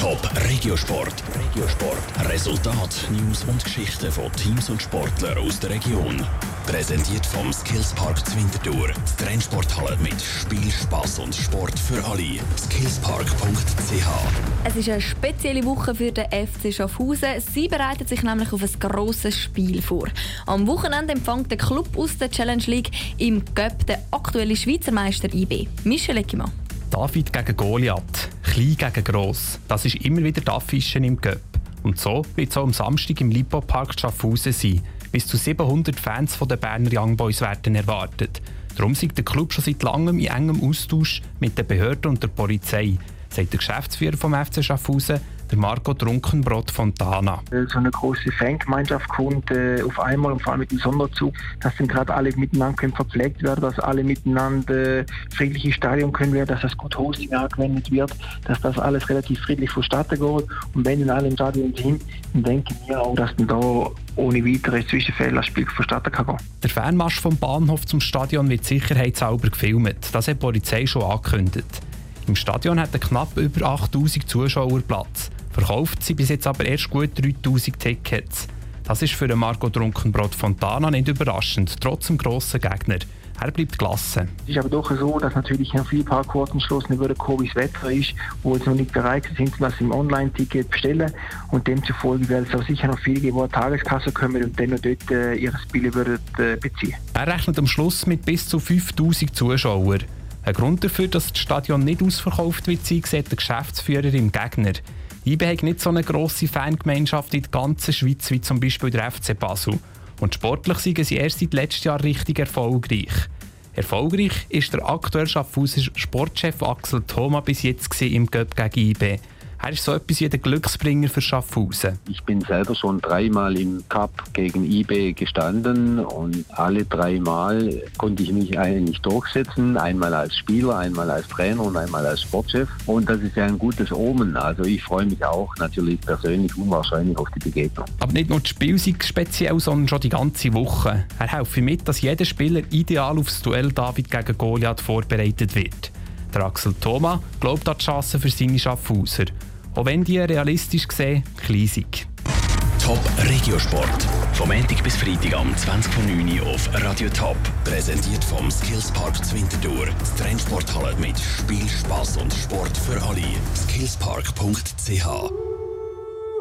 Top Regiosport. Regiosport. Resultat, News und Geschichten von Teams und Sportlern aus der Region. Präsentiert vom Skillspark Zwintertour. Die Trennsporthalle mit Spiel, Spass und Sport für alle. Skillspark.ch Es ist eine spezielle Woche für den FC Schaffhausen. Sie bereitet sich nämlich auf ein grosses Spiel vor. Am Wochenende empfängt der Club aus der Challenge League im Göpp den aktuellen Schweizer Meister IB. Michel Eckimann. David gegen Goliath, klein gegen gross. Das ist immer wieder die Affische im Göpp. Und so wird es auch am Samstag im Lipo Park Schaffhausen sein. Bis zu 700 Fans von den Berner Young Boys werden erwartet. Darum ist der Club schon seit langem in engem Austausch mit den Behörden und der Polizei, sagt der Geschäftsführer vom FC Schaffhausen, der Marco Trunkenbrot Fontana. So eine große Fangemeinschaft kommt äh, auf einmal und vor allem mit dem Sonderzug, dass dann gerade alle miteinander können verpflegt werden, dass alle miteinander äh, friedlich Stadion können werden, dass das gut Hosting angewendet wird, dass das alles relativ friedlich vonstatten geht. Und wenn dann alle im Stadion sind, dann denken wir auch, dass dann da ohne weitere Zwischenfälle das Spiel vonstatten kann gehen. Der Fanmarsch vom Bahnhof zum Stadion wird sicherheitshalber gefilmt. Das hat die Polizei schon angekündigt. Im Stadion hatten knapp über 8000 Zuschauer Platz. Verkauft sie bis jetzt aber erst gut 3000 Tickets. Das ist für Marco Trunkenbrot Fontana nicht überraschend, trotz dem grossen Gegner. Er bleibt gelassen. Es ist aber doch so, dass natürlich viele Parkquoten schlossen über das Wetter ist, wo sie noch nicht bereit sind, das im Online-Ticket bestellen. Und demzufolge wird es auch sicher noch viele geben, die an Tageskasse kommen und dann noch dort äh, ihre Spiele würden, äh, beziehen. Er rechnet am Schluss mit bis zu 5000 Zuschauern. Ein Grund dafür, dass das Stadion nicht ausverkauft wird, sieht der Geschäftsführer im Gegner. IBE hat nicht so eine grosse Fangemeinschaft in der ganzen Schweiz wie zum Beispiel der FC Basel. Und sportlich sind sie erst seit letztem Jahr richtig erfolgreich. Erfolgreich ist der aktuelle Schaffhauser Sportchef Axel Thoma bis jetzt im Göpp gegen IB. Er ist so etwas wie der Glücksbringer für Schaffhausen. Ich bin selber schon dreimal im Cup gegen IB gestanden und alle dreimal konnte ich mich eigentlich durchsetzen. Einmal als Spieler, einmal als Trainer und einmal als Sportchef. Und das ist ja ein gutes Omen. Also ich freue mich auch natürlich persönlich unwahrscheinlich auf die Begegnung. Aber nicht nur das Spiel sei speziell, sondern schon die ganze Woche. Er helfe mit, dass jeder Spieler ideal aufs Duell David gegen Goliath vorbereitet wird. Der Axel Thoma glaubt an die Chancen für seine Schaffhauser. Auch wenn die realistisch gesehen klein sind. Top Regiosport. Vom Montag bis Freitag am 20.09 Uhr auf Radio Top. Präsentiert vom Skillspark Zwintertour. Die Trennsporthalle mit Spiel, Spass und Sport für alle. Skillspark.ch